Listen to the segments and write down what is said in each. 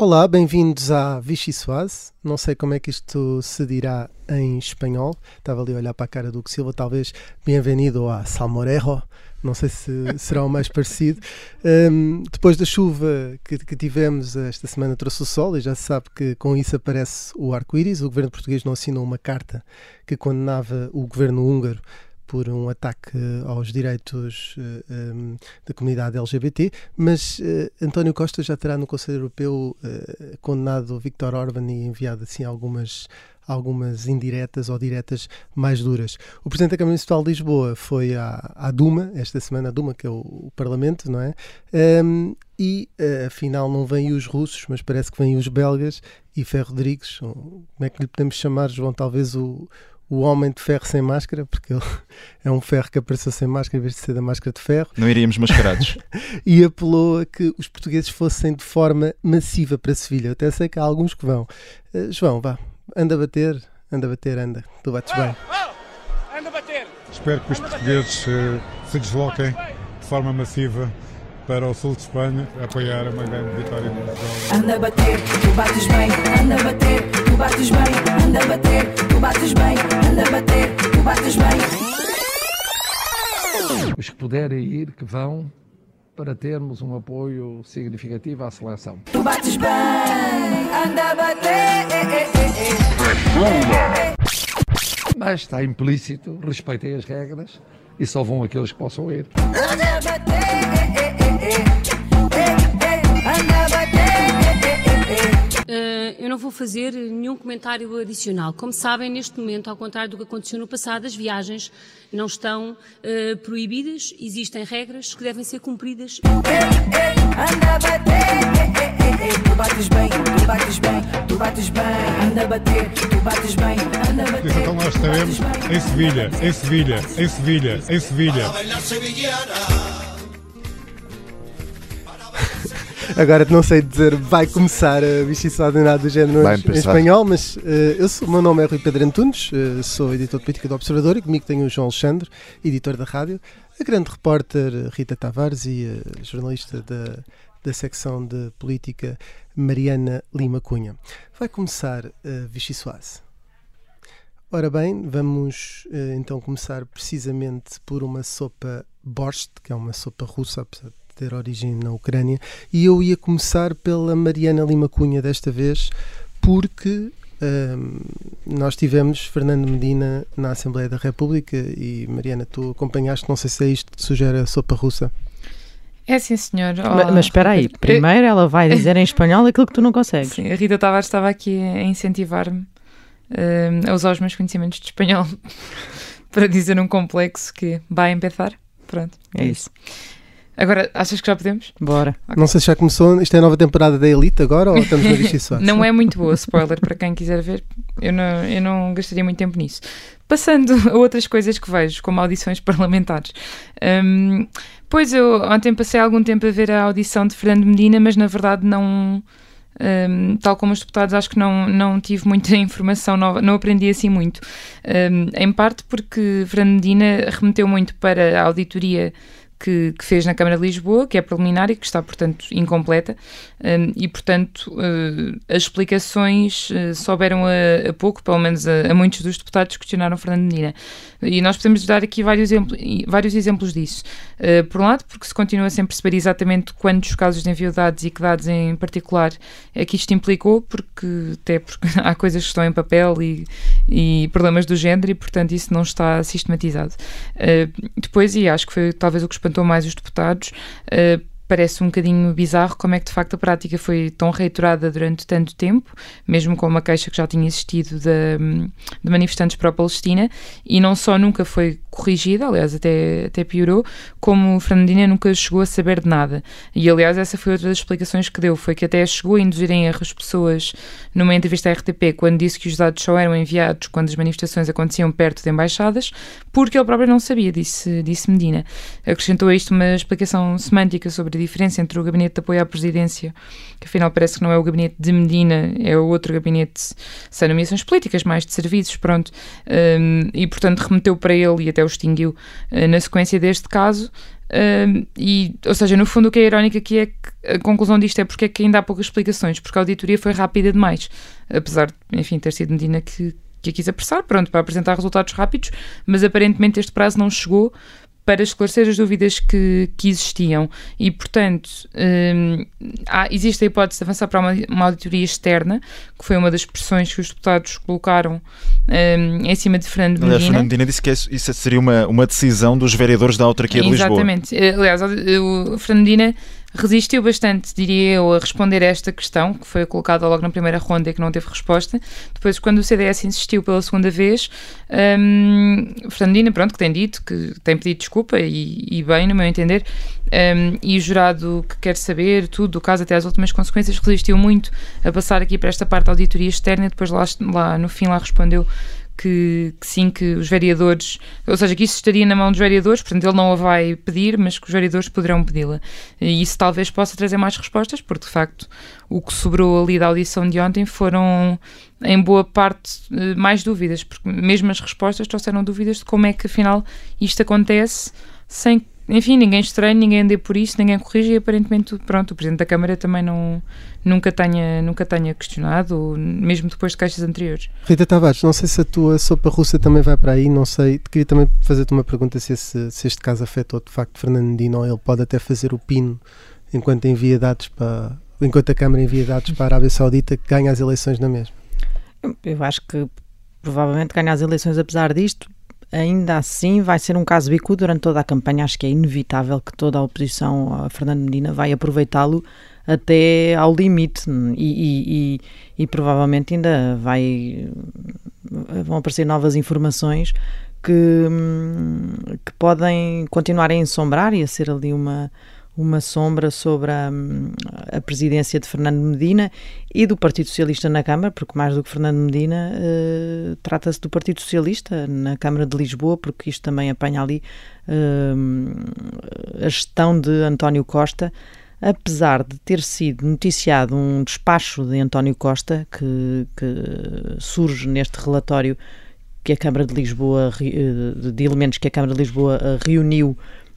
Olá, bem-vindos à Vichy Soase. Não sei como é que isto se dirá em espanhol. Estava ali a olhar para a cara do Silva, talvez bem-vindo a Salmorejo. Não sei se será o mais parecido. Um, depois da chuva que, que, tivemos esta semana trouxe o sol e já se sabe que com isso aparece o arco-íris. O governo português não assinou uma carta que condenava o governo húngaro por um ataque aos direitos uh, eh, um, da comunidade LGBT, mas uh, António Costa já terá no Conselho Europeu uh, condenado Viktor Orban e enviado assim algumas algumas indiretas ou diretas mais duras. O Presidente da Câmara Municipal de Lisboa foi à, à Duma, esta semana, a Duma, que é o, o Parlamento, não é? Um, e afinal não vêm os russos, mas parece que vêm os belgas e Ferro Rodrigues, como é que lhe podemos chamar, João? Talvez o, o homem de ferro sem máscara, porque ele é um ferro que apareceu sem máscara em vez de ser da máscara de ferro. Não iríamos mascarados. e apelou a que os portugueses fossem de forma massiva para Sevilha. Eu até sei que há alguns que vão. Uh, João, vá, anda a bater, anda a bater, anda. Tu bates bem. anda a bater. Espero que os portugueses uh, se desloquem de forma massiva para o sul de Espanha apoiar uma grande vitória Portugal. Anda a bater, tu bates bem, anda a bater, tu bates bem, anda a bater, tu bates bem, anda a bater, tu bates bem. Os que puderem ir, que vão, para termos um apoio significativo à seleção. Tu bates bem, anda a bater. Mas está implícito, respeitei as regras e só vão aqueles que possam ir. Anda a bater. Uh, eu não vou fazer nenhum comentário adicional. Como sabem, neste momento, ao contrário do que aconteceu no passado, as viagens não estão uh, proibidas, existem regras que devem ser cumpridas. Anda a bater, tu bates bem, tu bates bem, tu bates bem, anda a bater, tu bates bem, anda a bater. Então nós estaremos em Sevilha, em Sevilha, em Sevilha, em Sevilha. Agora não sei dizer, vai começar a bichiçada nada do género em espanhol, mas uh, eu sou, o meu nome é Rui Pedro Antunes, uh, sou editor de política do Observador e comigo tenho o João Alexandre, editor da rádio, a grande repórter Rita Tavares e a jornalista da, da secção de política Mariana Lima Cunha. Vai começar a uh, Vichy Soase. Ora bem, vamos então começar precisamente por uma sopa borscht, que é uma sopa russa, apesar de ter origem na Ucrânia, e eu ia começar pela Mariana Lima Cunha desta vez, porque um, nós tivemos Fernando Medina na Assembleia da República e Mariana, tu acompanhaste, não sei se é isto que sugere a sopa russa. É sim, senhor. Oh, mas, mas, espera aí, primeiro ela vai dizer em espanhol aquilo que tu não consegues. Sim, a Rita Tavares estava aqui a incentivar-me uh, a usar os meus conhecimentos de espanhol para dizer um complexo que vai empezar. Pronto, é, é isso. Agora, achas que já podemos? Bora. Okay. Não sei se já começou, isto é a nova temporada da Elite agora ou estamos na Vichy Não é muito boa, spoiler, para quem quiser ver. Eu não, eu não gastaria muito tempo nisso. Passando a outras coisas que vejo, como audições parlamentares. Um, pois eu ontem passei algum tempo a ver a audição de Fernando Medina, mas na verdade não. Um, tal como os deputados, acho que não, não tive muita informação nova, não aprendi assim muito. Um, em parte porque Fernando Medina remeteu muito para a auditoria que, que, fez na Câmara de Lisboa, que é preliminar e que está, portanto, incompleta, um, e, portanto, uh, as explicações uh, souberam a, a, pouco, pelo menos a, a, muitos dos deputados que questionaram Fernando Medina. E nós podemos dar aqui vários, vários exemplos disso. Uh, por um lado, porque se continua sem perceber exatamente quantos casos de envio de dados e que dados em particular é que isto implicou, porque até porque há coisas que estão em papel e, e problemas do género, e, portanto, isso não está sistematizado. depois, e acho que foi talvez o que espantou mais os deputados, uh, parece um bocadinho bizarro como é que de facto a prática foi tão reiterada durante tanto tempo, mesmo com uma queixa que já tinha existido de, de manifestantes pró-Palestina, e não só nunca foi corrigida, aliás, até, até piorou, como Fernandina nunca chegou a saber de nada. E, aliás, essa foi outra das explicações que deu, foi que até chegou a induzir em erro as pessoas numa entrevista à RTP, quando disse que os dados só eram enviados quando as manifestações aconteciam perto de embaixadas, porque ele próprio não sabia, disse, disse Medina. Acrescentou a isto uma explicação semântica sobre a diferença entre o gabinete de apoio à presidência, que afinal parece que não é o gabinete de Medina, é o outro gabinete sem nomeações políticas, mais de serviços, pronto, um, e portanto remeteu para ele e até o extinguiu uh, na sequência deste caso, Uh, e, ou seja, no fundo, o que é irónico aqui é que a conclusão disto é porque é que ainda há poucas explicações, porque a auditoria foi rápida demais, apesar de, enfim, ter sido Medina que, que a quis apressar, pronto, para apresentar resultados rápidos, mas aparentemente este prazo não chegou para esclarecer as dúvidas que, que existiam e, portanto, hum, há, existe a hipótese de avançar para uma, uma, auditoria externa, que foi uma das pressões que os deputados colocaram hum, em cima de Fernando Medina. Aliás, Fernando Medina disse que isso seria uma, uma decisão dos vereadores da autarquia de Lisboa. Exatamente. Aliás, o Fernando Medina resistiu bastante, diria eu, a responder a esta questão, que foi colocada logo na primeira ronda e que não teve resposta. Depois, quando o CDS insistiu pela segunda vez, um, Fernandina, pronto, que tem dito, que tem pedido desculpa, e, e bem, no meu entender, um, e o jurado que quer saber tudo do caso até às últimas consequências resistiu muito a passar aqui para esta parte da auditoria externa e depois lá, lá no fim lá respondeu que, que, sim, que os vereadores, ou seja, que isso estaria na mão dos vereadores, portanto ele não a vai pedir, mas que os vereadores poderão pedi-la. E isso talvez possa trazer mais respostas, porque de facto o que sobrou ali da audição de ontem foram, em boa parte, eh, mais dúvidas, porque mesmo as respostas trouxeram dúvidas de como é que afinal isto acontece sem enfim, ninguém estranha, ninguém ande por isso, ninguém corrige e aparentemente, pronto, o Presidente da Câmara também não, nunca, tenha, nunca tenha questionado, mesmo depois de caixas anteriores. Rita Tavares, não sei se a tua sopa russa também vai para aí, não sei, queria também fazer-te uma pergunta se, esse, se este caso afetou de facto Fernando Dino, ele pode até fazer o pino enquanto envia dados para, enquanto a Câmara envia dados para a Arábia Saudita que ganha as eleições na mesma. Eu acho que provavelmente ganha as eleições apesar disto, ainda assim vai ser um caso bicudo durante toda a campanha. Acho que é inevitável que toda a oposição a Fernando Medina vai aproveitá-lo até ao limite e, e, e, e, provavelmente ainda vai vão aparecer novas informações que, que podem continuar a ensombrar e a ser ali uma uma sombra sobre a, a, presidência de Fernando Medina e do Partido Socialista na Câmara, porque mais do que Fernando Medina, uh, trata-se do Partido Socialista na Câmara de Lisboa, porque isto também apanha ali uh, a gestão de António Costa, apesar de ter sido noticiado um despacho de António Costa, que, que surge neste relatório que a Câmara de Lisboa, eh, de elementos que a Câmara de Lisboa reuniu uh,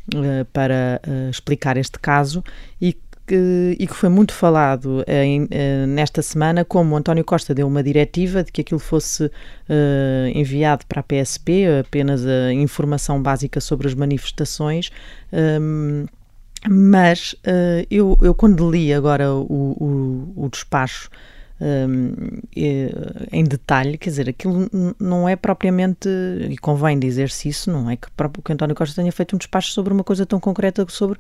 para uh, explicar este caso e que, e que foi muito falado em, nesta semana, como António Costa deu uma diretiva de que aquilo fosse enviado para a PSP, apenas a informação básica sobre as manifestações. Um, ehm, mas uh, eu, eu, quando li agora o, o, o despacho um, em detalhe, quer dizer, aquilo não é propriamente, e convém dizer-se isso, não é que, que António Costa tenha feito um despacho sobre uma coisa tão concreta sobre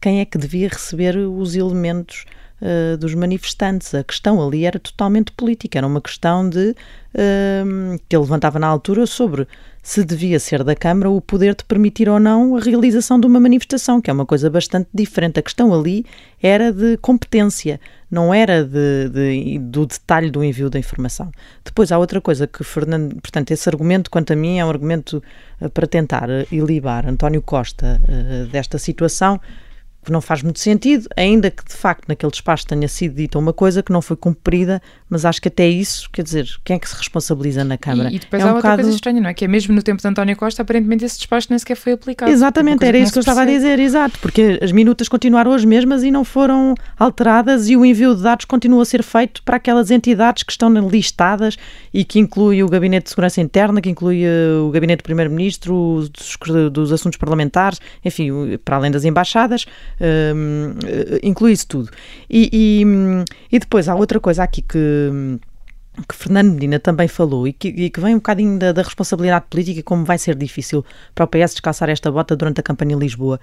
quem é que devia receber os elementos uh, dos manifestantes. A questão ali era totalmente política, era uma questão de uh, que ele levantava na altura sobre se devia ser da Câmara o poder de permitir ou não a realização de uma manifestação, que é uma coisa bastante diferente. A questão ali era de competência, não era de, de, do detalhe do envio da informação. Depois há outra coisa que Fernando, portanto, esse argumento, quanto a mim, é um argumento uh, para tentar uh, ilibar António Costa uh, desta situação que não faz muito sentido, ainda que de facto naquele despacho tenha sido dita uma coisa que não foi cumprida, mas acho que até isso, quer dizer, quem é que se responsabiliza na Câmara? E, e depois é há um outra bocado... coisa estranha, não é? Que é mesmo no tempo de António Costa, aparentemente esse despacho nem sequer foi aplicado. Exatamente, era isso que eu estava a dizer, exato, porque as minutas continuaram as mesmas e não foram alteradas e o envio de dados continua a ser feito para aquelas entidades que estão listadas e que inclui o Gabinete de Segurança Interna, que inclui eh, o Gabinete do Primeiro-Ministro, dos, dos assuntos parlamentares, enfim, para além das embaixadas, um, inclui isso tudo. E, e, e, depois há outra coisa aqui que que Fernando Medina também falou e que, e que vem um bocadinho da, da, responsabilidade política, como vai ser difícil para o PS descalçar esta bota durante a campanha em Lisboa,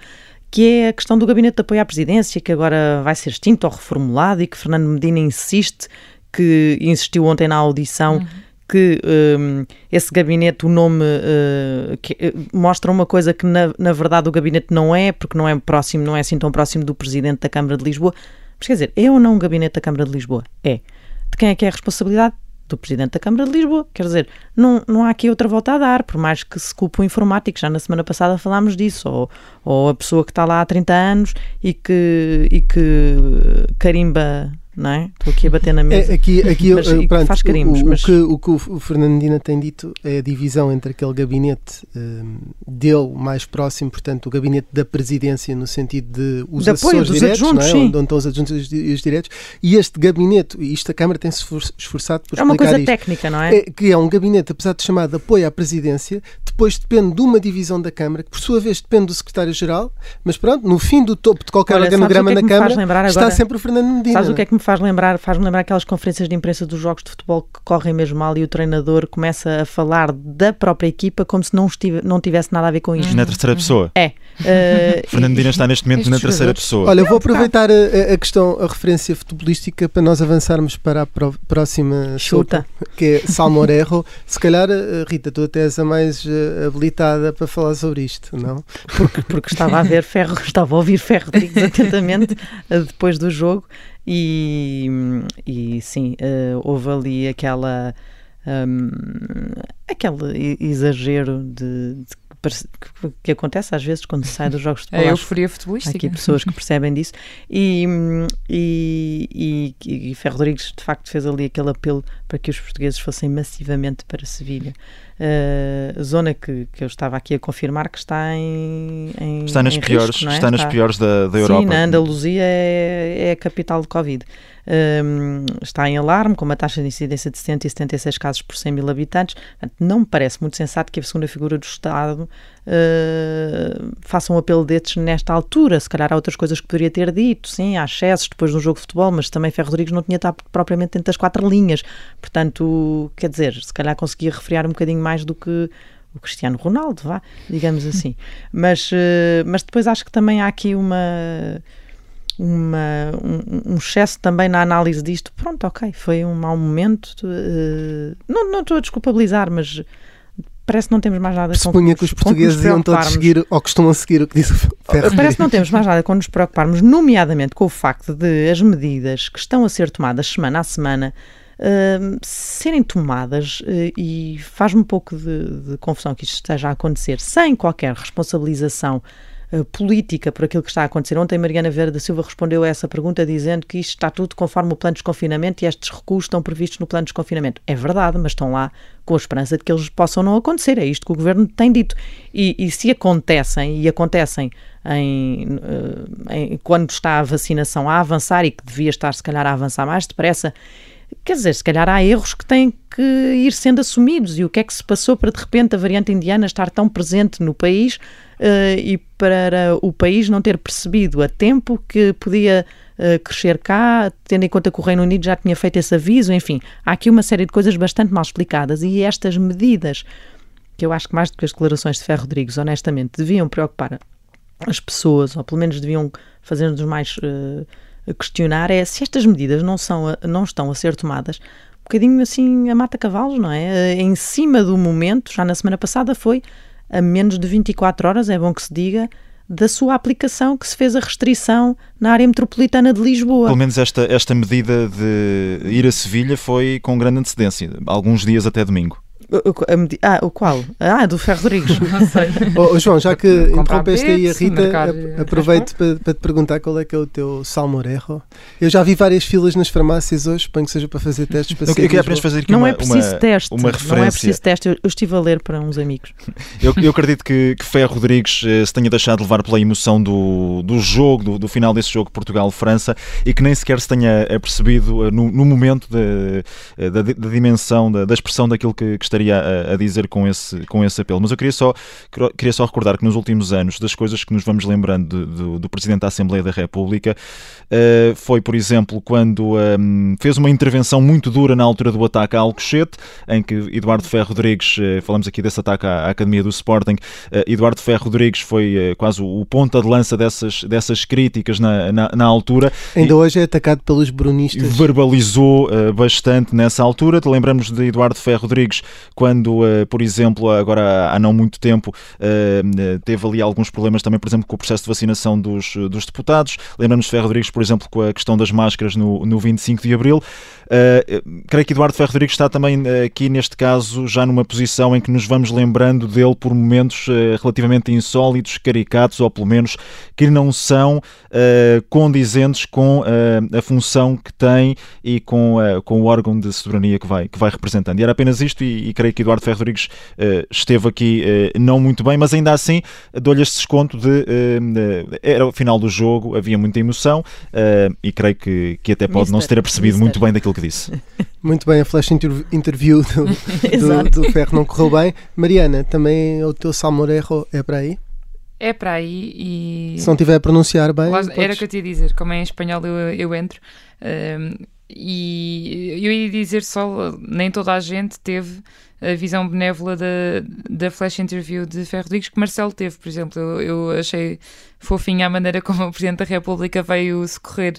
que é a questão do gabinete de apoio à presidência, que agora vai ser extinto ou reformulado e que Fernando Medina insiste, que insistiu ontem na audição, uhum que um, esse gabinete, o nome uh, que, uh, mostra uma coisa que na, na verdade o gabinete não é, porque não é próximo, não é assim tão próximo do Presidente da Câmara de Lisboa. Mas quer dizer, é ou não um gabinete da Câmara de Lisboa? É. De quem é que é a responsabilidade? Do Presidente da Câmara de Lisboa. Quer dizer, não, não há aqui outra volta a dar, por mais que se culpe o informático, já na semana passada falámos disso, ou, ou a pessoa que está lá há 30 anos e que, e que carimba não é? Estou aqui a bater na mesa. É, aqui, aqui mas, pronto, faz crimes. O, mas... o, que, o que o Fernandina tem dito é a divisão entre aquele gabinete um, dele mais próximo, portanto, o gabinete da presidência, no sentido de os de assessores diretos, adjuntos, não é? onde, estão os adjuntos e os diretos, e este gabinete, e isto a Câmara tem-se esforçado por explicar É uma coisa isto, técnica, não é? é? Que é um gabinete, apesar de chamado de apoio à presidência, depois depende de uma divisão da Câmara, que por sua vez depende do secretário-geral, mas pronto, no fim do topo de qualquer Olha, organograma é na Câmara está sempre o Fernando Medina. Sabes o que é que me faz lembrar? Faz-me lembrar aquelas conferências de imprensa dos jogos de futebol que correm mesmo mal e o treinador começa a falar da própria equipa como se não, estive, não tivesse nada a ver com isto. Na terceira pessoa. É. Uh, Fernando Medina está neste momento na terceira pessoa. Olha, vou aproveitar a, a, questão, a referência futebolística para nós avançarmos para a próxima chuta, que é Salmorejo. Se calhar, eh, Rita, tu até és a mais habilitada para falar sobre isto, não? Porque, porque estava a ver Ferro, estava a ouvir Ferro atentamente depois do jogo e, e sim, uh, houve ali aquela. Um, aquele exagero de, de que acontece às vezes quando se sai dos jogos de futebol. É euforia futebolística. Há aqui pessoas que percebem disso. E, e, e, e Ferro Rodrigues, de facto, fez ali aquele apelo para que os portugueses fossem massivamente para Sevilha. Uh, zona que, que eu estava aqui a confirmar que está em, em está nas em piores risco, é? está nas está, piores da, da Europa sim na Andaluzia é, é a capital de Covid um, está em alarme, com uma taxa de incidência de 176 casos por 100 mil habitantes. Não me parece muito sensato que a segunda figura do Estado uh, faça um apelo destes nesta altura. Se calhar há outras coisas que poderia ter dito, sim, há excessos depois de um jogo de futebol, mas também Ferro Rodrigues não tinha estado propriamente dentro das quatro linhas. Portanto, quer dizer, se calhar conseguia refriar um bocadinho mais do que o Cristiano Ronaldo, vá, digamos assim. Mas, uh, mas depois acho que também há aqui uma uma, um, um, excesso também na análise disto. Pronto, ok, foi um mau momento. Uh, não, não estou a desculpabilizar, mas parece que não temos mais nada com Supunha que os portugueses iam todos seguir ou costumam seguir o que diz o Ferro. Parece que não temos mais nada com nos preocuparmos, nomeadamente com o facto de as medidas que estão a ser tomadas semana a semana uh, serem tomadas uh, e faz-me um pouco de, de confusão que isto esteja a acontecer sem qualquer responsabilização eh, política por aquilo que está a acontecer. Ontem Mariana Vera da Silva respondeu a essa pergunta dizendo que isto está tudo conforme o plano de desconfinamento e estes recursos estão previstos no plano de desconfinamento. É verdade, mas estão lá com a esperança de que eles possam não acontecer. É isto que o governo tem dito. E, e se acontecem, e acontecem em, eh, em, quando está a vacinação a avançar e que devia estar, se calhar, a avançar mais depressa, quer dizer, se calhar há erros que têm que ir sendo assumidos. E o que é que se passou para de repente a variante indiana estar tão presente no país? Uh, e para o país não ter percebido a tempo que podia uh, crescer cá, tendo em conta que o Reino Unido já tinha feito esse aviso, enfim, há aqui uma série de coisas bastante mal explicadas e estas medidas, que eu acho que mais do que as declarações de Ferro Rodrigues, honestamente, deviam preocupar as pessoas, ou pelo menos deviam fazer-nos mais uh, questionar, é se estas medidas não, são não estão a ser tomadas um bocadinho assim a mata-cavalos, não é? Em cima do momento, já na semana passada foi a menos de 24 horas, é bom que se diga, da sua aplicação que se fez a restrição na área metropolitana de Lisboa. Pelo menos esta, esta medida de ir a Sevilha foi com grande antecedência, alguns dias até domingo. Ah, o qual? Ah, do Ferro Rodrigues. Não sei. Oh, João, já que interrompeste aí a Rita, aproveito para, para, te perguntar qual é que é o teu salmorejo. Eu já vi várias filas nas farmácias hoje, suponho que seja para fazer testes para Eu queria apenas fazer aqui não uma, é preciso uma, teste, uma referência. Não é preciso teste, eu, eu estive a ler para uns amigos. eu, eu acredito que, que Ferro Rodrigues eh, se tenha deixado levar pela emoção do, do jogo, do, do final desse jogo Portugal-França e que nem sequer se tenha apercebido eh, no, no momento eh, da, da, da dimensão, da, da expressão daquilo que, que estaria a, a dizer com esse, com esse apelo. Mas eu queria só, queria só recordar que nos últimos anos, das coisas que nos vamos lembrando do, do Presidente da Assembleia da República, uh, foi, por exemplo, quando um, ehm, fez uma intervenção muito dura na altura do ataque a Alcochete, em que Eduardo Ferro Rodrigues, uh, falamos aqui desse ataque à, à Academia do Sporting, uh, Eduardo Ferro Rodrigues foi quase o, o ponta de lança dessas, dessas críticas na, na, na altura. Ainda e, hoje é atacado pelos brunistas. Verbalizou bastante nessa altura. Lembramos de Eduardo Ferro Rodrigues quando, por exemplo, agora há não muito tempo, teve ali alguns problemas também, por exemplo, com o processo de vacinação dos, dos deputados. Lembramos Ferro Rodrigues, por exemplo, com a questão das máscaras no, no 25 de abril. creio que Eduardo Ferro Rodrigues está também aqui, neste caso, já numa posição em que nos vamos lembrando dele por momentos relativamente insólitos, caricatos, ou pelo menos que não são condizentes com a função que tem e com, com o órgão de soberania que vai, que vai representando. E era apenas isto, e creio que Eduardo Ferro Rodrigues uh, esteve aqui uh, não muito bem, mas ainda assim dou-lhe este desconto de. Uh, era o final do jogo, havia muita emoção e creio que, que até pode Mister, não se ter apercebido Mister. muito bem daquilo que disse. Muito bem, a flash interview do, do, do Ferro não correu bem. Mariana, também o teu salmorejo é para aí? É para aí e. Se não tiver a pronunciar bem. Era o que eu te ia dizer, como é em espanhol eu, eu entro. Um, e eu ia dizer só, nem toda a gente teve a visão benévola da, da flash interview de Ferro Rodrigues que Marcelo teve, por exemplo. Eu, eu achei fofinha a maneira como o Presidente da República veio socorrer,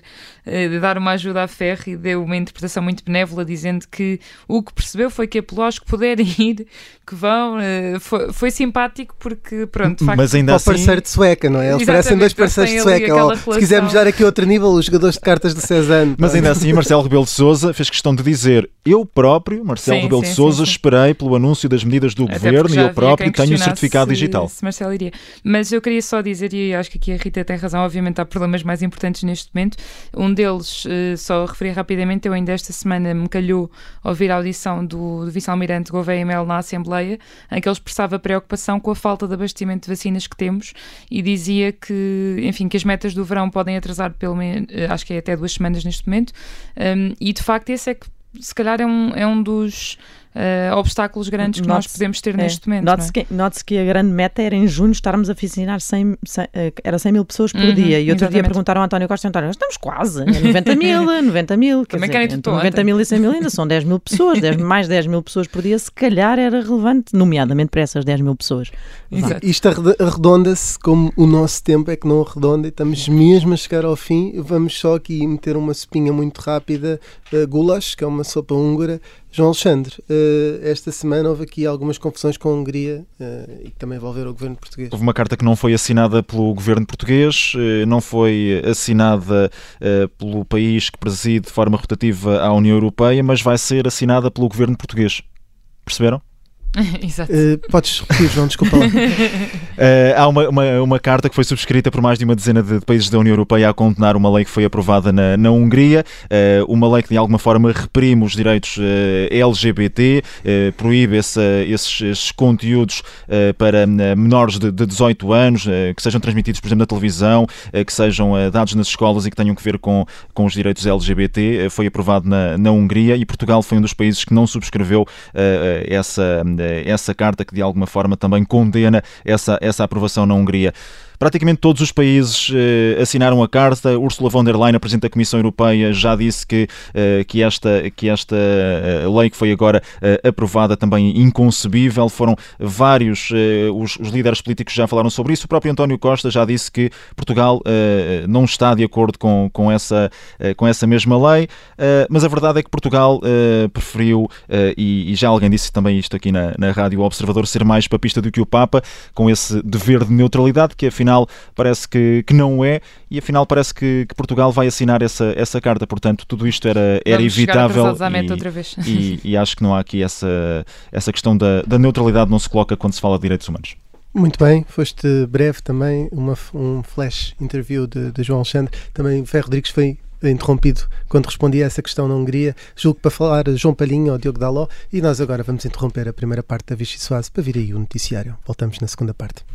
eh, dar uma ajuda à Ferro e deu uma interpretação muito benévola, dizendo que o que percebeu foi que apelós que puderem ir, que vão. Eh, foi, foi, simpático porque, pronto, de facto. Mas ainda assim... parceiro de sueca, não é? Eles parecem dois parceiros de sueca. Oh, se quisermos dar aqui outro nível, os jogadores de cartas de Cezanne. Mas ainda assim, Marcelo Rebelo de Souza fez questão de dizer: eu próprio, Marcelo sim, Rebelo sim, de Souza, esperei pelo anúncio das medidas do Até governo e eu próprio tenho o certificado se, digital. Se Marcelo iria. Mas eu queria só dizer, e acho que aqui a Rita tem razão, obviamente há problemas mais importantes neste momento. Um deles, uh, só referir rapidamente, eu ainda esta semana me calhou ouvir a audição do, do vice-almirante Gouveia Mel na Assembleia, em que ele expressava preocupação com a falta de abastecimento de vacinas que temos e dizia que, enfim, que as metas do verão podem atrasar pelo menos, uh, acho que é até duas semanas neste momento, um, e de facto esse é que se calhar é um, é um dos uh, obstáculos grandes que nós podemos ter é. neste momento. Note-se é? que, note que a grande meta era em junho estarmos a vacinar 100, 100, uh, era 100 mil pessoas por uhum, dia. E outro exatamente. dia perguntaram ao António Costa: António, estamos quase, 90 mil, 90 mil. Também dizer, entre 90 mil e 100 mil ainda são 10 mil pessoas, 10, mais 10 mil pessoas por dia, se calhar era relevante, nomeadamente para essas 10 mil pessoas. Exato. Isto arredonda-se como o nosso tempo é que não arredonda e estamos mesmo a chegar ao fim. Vamos só aqui meter uma sopinha muito rápida, uh, goulash, que é uma sopa húngara, João Alexandre, uh, esta semana houve aqui algumas confusões com a Hungria uh, e que também envolveram o governo português. Houve uma carta que não foi assinada pelo governo português, uh, não foi assinada pelo país que preside de forma rotativa à União Europeia, mas vai ser assinada pelo governo português. Perceberam? Exato. Uh, podes repetir, João, desculpa lá. uh, há uma, uma, uma, carta que foi subscrita por mais de uma dezena de, países da União Europeia a condenar uma lei que foi aprovada na, na Hungria, uh, uma lei que de alguma forma reprime os direitos LGBT, proíbe esse, esses, esses, conteúdos para menores de, de 18 anos, que sejam transmitidos, por exemplo, na televisão, que sejam dados nas escolas e que tenham que ver com, com os direitos LGBT. foi aprovado na, na Hungria e Portugal foi um dos países que não subscreveu essa essa carta que de alguma forma também condena essa, essa aprovação na Hungria. Praticamente todos os países eh, assinaram a carta. Ursula von der Leyen, a Presidente da Comissão Europeia, já disse que, eh, que esta, que esta eh, lei que foi agora aprovada também inconcebível. Foram vários os, os, líderes políticos já falaram sobre isso. O próprio António Costa já disse que Portugal não está de acordo com, com, essa, com essa mesma lei, mas a verdade é que Portugal preferiu, e, e, já alguém disse também isto aqui na, na Rádio Observador, ser mais papista do que o Papa, com esse dever de neutralidade, que afinal afinal parece que, que não é, e afinal parece que, que Portugal vai assinar essa, essa carta. Portanto, tudo isto era, era evitável. E, e, e, acho que não há aqui essa, essa questão da, da neutralidade, não se coloca quando se fala de direitos humanos. Muito bem, foste breve também, uma, um flash interview de, de João Alexandre. Também Ferro Rodrigues foi interrompido quando respondia a essa questão na Hungria. Julgo para falar João Palhinha ou Diogo Daló. E nós agora vamos interromper a primeira parte da Vichy Soase para vir aí o noticiário. Voltamos na segunda parte.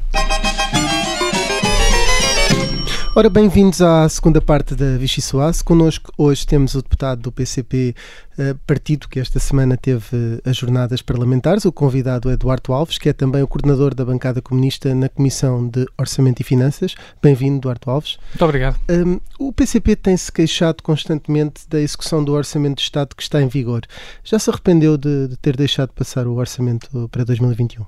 Ora, bem-vindos à segunda parte da Vichy Soase. Connosco hoje temos o deputado do PCP, eh, partido que esta semana teve eh, as jornadas parlamentares. O convidado é Eduardo Alves, que é também o coordenador da bancada comunista na Comissão de Orçamento e Finanças. Bem-vindo, Eduardo Alves. Muito obrigado. Um, o PCP tem-se queixado constantemente da execução do Orçamento de Estado que está em vigor. Já se arrependeu de, de ter deixado passar o Orçamento para 2021?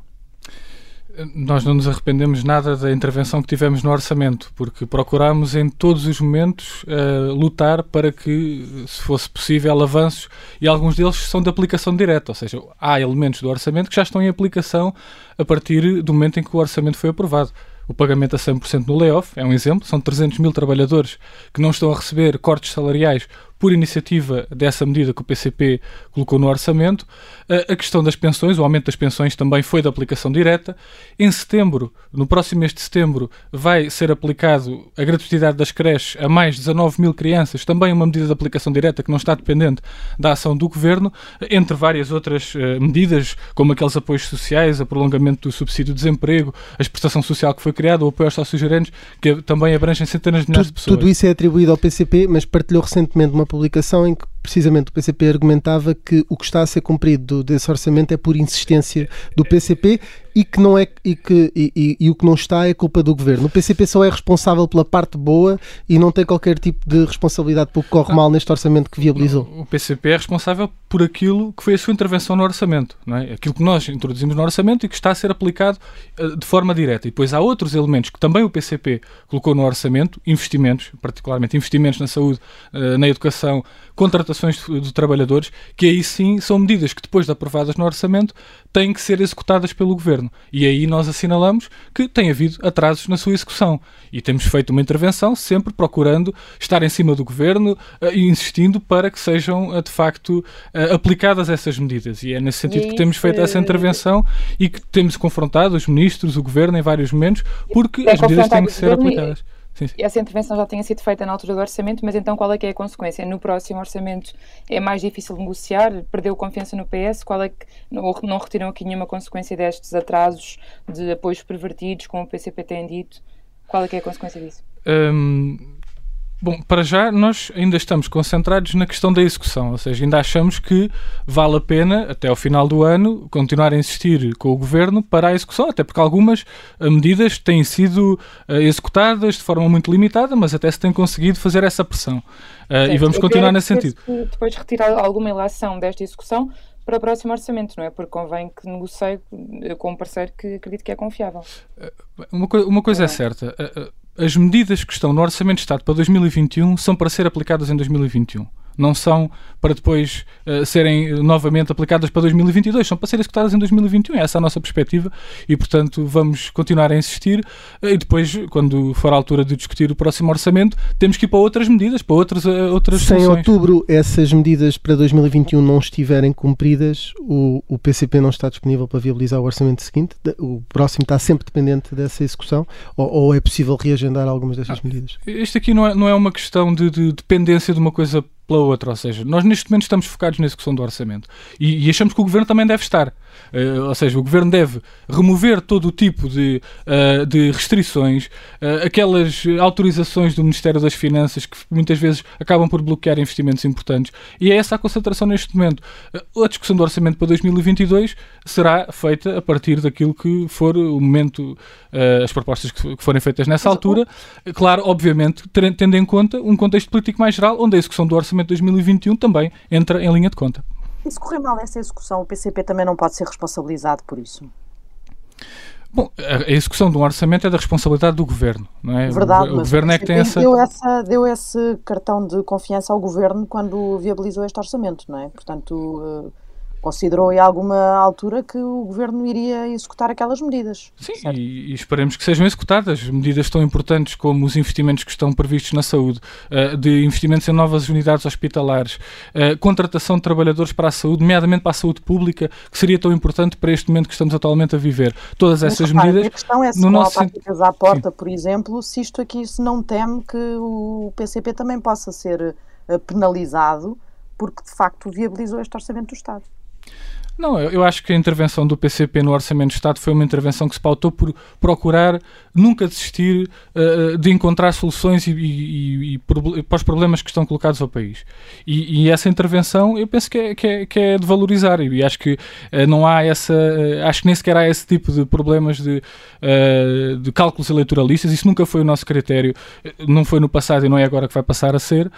Nós não nos arrependemos nada da intervenção que tivemos no orçamento, porque procurámos em todos os momentos uh, lutar para que, se fosse possível, avanços, e alguns deles são de aplicação direta, ou seja, há elementos do orçamento que já estão em aplicação a partir do momento em que o orçamento foi aprovado. O pagamento a 100% no layoff é um exemplo, são 300 mil trabalhadores que não estão a receber cortes salariais por iniciativa dessa medida que o PCP colocou no orçamento. A questão das pensões, o aumento das pensões também foi de aplicação direta. Em setembro, no próximo mês de setembro, vai ser aplicado a gratuidade das creches a mais de 19 mil crianças, também uma medida de aplicação direta que não está dependente da ação do governo, entre várias outras uh, medidas, como aqueles apoios sociais, o prolongamento do subsídio de desemprego, a expressão social que foi criada, o apoio aos sócios gerentes, que também abrangem centenas de milhares de pessoas. Tudo isso é atribuído ao PCP, mas partilhou recentemente uma publicação em que precisamente o PCP argumentava que o que está a ser cumprido desse orçamento é por insistência do PCP e que não é e que e, e, e, o que não está é culpa do governo. O PCP só é responsável pela parte boa e não tem qualquer tipo de responsabilidade pelo que corre mal neste orçamento que viabilizou. O PCP é responsável por aquilo que foi a sua intervenção no orçamento, não é? Aquilo que nós introduzimos no orçamento e que está a ser aplicado uh, de forma direta. E depois há outros elementos que também o PCP colocou no orçamento, investimentos, particularmente investimentos na saúde, uh, na educação, contratações de, de trabalhadores, que aí sim são medidas que depois de aprovadas no orçamento têm que ser executadas pelo governo. E aí nós assinalamos que tem havido atrasos na sua execução. E temos feito uma intervenção sempre procurando estar em cima do governo e uh, insistindo para que sejam uh, de facto uh, aplicadas essas medidas. E é nesse sentido que temos feito essa intervenção e que temos confrontado os ministros, o governo em vários momentos, porque as medidas têm que ser aplicadas. Sim, sim. Essa intervenção já tinha sido feita na altura do orçamento, mas então qual é que é a consequência? No próximo orçamento é mais difícil negociar? Perdeu confiança no PS? Qual é que não, não retiram aqui nenhuma consequência destes atrasos de apoios pervertidos, como o PCP tem dito? Qual é que é a consequência disso? Hum, Bom, para já nós ainda estamos concentrados na questão da execução, ou seja, ainda achamos que vale a pena, até ao final do ano, continuar a insistir com o Governo para a execução, até porque algumas eh, medidas têm sido uh, executadas de forma muito limitada, mas até se tem conseguido fazer essa pressão. Uh, e vamos continuar nesse sentido. Depois retirar alguma ilação desta execução para o próximo orçamento, não é? Porque convém que negocie com um parceiro que acredito que é confiável. Uma, co uma coisa é, é certa as medidas que estão no Orçamento de Estado para 2021 são para ser aplicadas em 2021 não são para depois uh, serem novamente aplicadas para 2022, são para serem executadas em 2021. Essa é a nossa perspectiva e, portanto, vamos continuar a insistir. Uh, e depois, quando for a altura de discutir o próximo orçamento, temos que ir para outras medidas, para outras, uh, outras Se em outubro essas medidas para 2021 não estiverem cumpridas, o, o PCP não está disponível para viabilizar o orçamento seguinte? O próximo está sempre dependente dessa execução? Ou, ou é possível reagendar algumas dessas ah, medidas? Isto aqui não é, não é uma questão de, de dependência de uma coisa pela outra. Ou seja, nós neste momento estamos focados na execução do orçamento e, e achamos que o governo também deve estar. Uh, ou seja, o governo deve remover todo o tipo de, uh, de restrições, uh, aquelas autorizações do Ministério das Finanças que muitas vezes acabam por bloquear investimentos importantes. E é essa a concentração neste momento. a discussão do orçamento para 2022 será feita a partir daquilo que for o momento, as propostas que, que forem feitas nessa altura. Claro, obviamente, tendo em conta um contexto político mais geral, onde a execução do orçamento de 2021 também entra em linha de conta. E se correr mal essa execução, o PCP também não pode ser responsabilizado por isso? Bom, a execução de um orçamento é da responsabilidade do governo, não é? Verdade, o, o governo é que tem essa... Deu, essa. deu esse cartão de confiança ao governo quando viabilizou este orçamento, não é? Portanto, considerou em alguma altura que o governo iria executar aquelas medidas. Sim, e, e, esperemos que sejam executadas medidas tão importantes como os investimentos que estão previstos na saúde, uh, de investimentos em novas unidades hospitalares, uh, contratação de trabalhadores para a saúde, nomeadamente para a saúde pública, que seria tão importante para este momento que estamos atualmente a viver. Todas essas medidas. A questão é se no nosso à porta, Sim. por exemplo, se isto aqui se não teme que o PCP também possa ser uh, penalizado porque de facto viabilizou este orçamento do Estado. Não, eu acho que a intervenção do PCP no Orçamento de Estado foi uma intervenção que se pautou por procurar nunca desistir uh, de encontrar soluções e, e, e, e, para os problemas que estão colocados ao país. E, essa intervenção eu penso que é, que é, que é de valorizar e acho que uh, não há essa. Uh, acho que nem sequer há esse tipo de problemas de, de cálculos eleitoralistas. Isso nunca foi o nosso critério, não foi no passado e não é agora que vai passar a ser.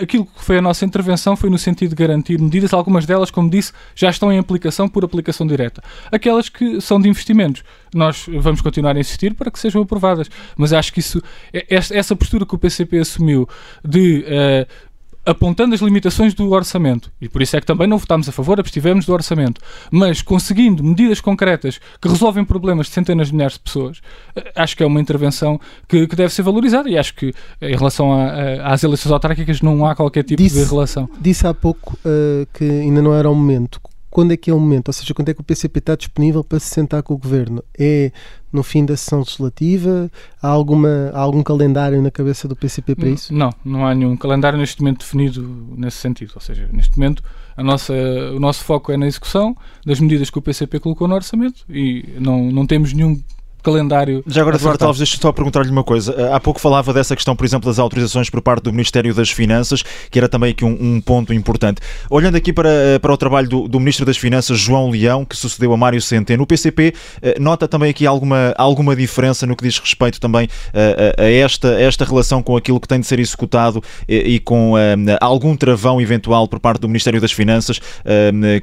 aquilo que foi a nossa intervenção foi no sentido de garantir medidas, algumas delas, como disse, já estão em aplicação por aplicação direta. Aquelas que são de investimentos, nós vamos continuar a insistir para que sejam aprovadas. Mas acho que isso, é, essa postura que o PCP assumiu de uh, apontando as limitações do orçamento, e por isso é que também não votámos a favor, abstivemos do orçamento, mas conseguindo medidas concretas que resolvem problemas de centenas de milhares de pessoas, eh, acho que é uma intervenção que, que deve ser valorizada e acho que em relação a, a, às eleições autárquicas não há qualquer tipo disse, de relação. Disse há pouco uh, que ainda não era o momento quando é que é o momento? Ou seja, quando é que o PCP está disponível para se sentar com o governo? É no fim da sessão legislativa? Há, alguma, há algum calendário na cabeça do PCP para isso? Não, não há nenhum calendário neste momento definido nesse sentido. Ou seja, neste momento a nossa, o nosso foco é na execução das medidas que o PCP colocou no orçamento e não, não temos nenhum calendário. Já agora, Eduardo Alves, deixa só perguntar-lhe uma coisa. Eh, há pouco falava dessa questão, por exemplo, das autorizações por parte do Ministério das Finanças, que era também aqui um, um ponto importante. Olhando aqui para, eh, para o trabalho do, do, Ministro das Finanças, João Leão, que sucedeu a Mário Centeno, o PCP eh, nota também aqui alguma, alguma diferença no que diz respeito também a, a, esta, a esta relação com aquilo que tem de ser executado e, e com algum travão eventual por parte do Ministério das Finanças,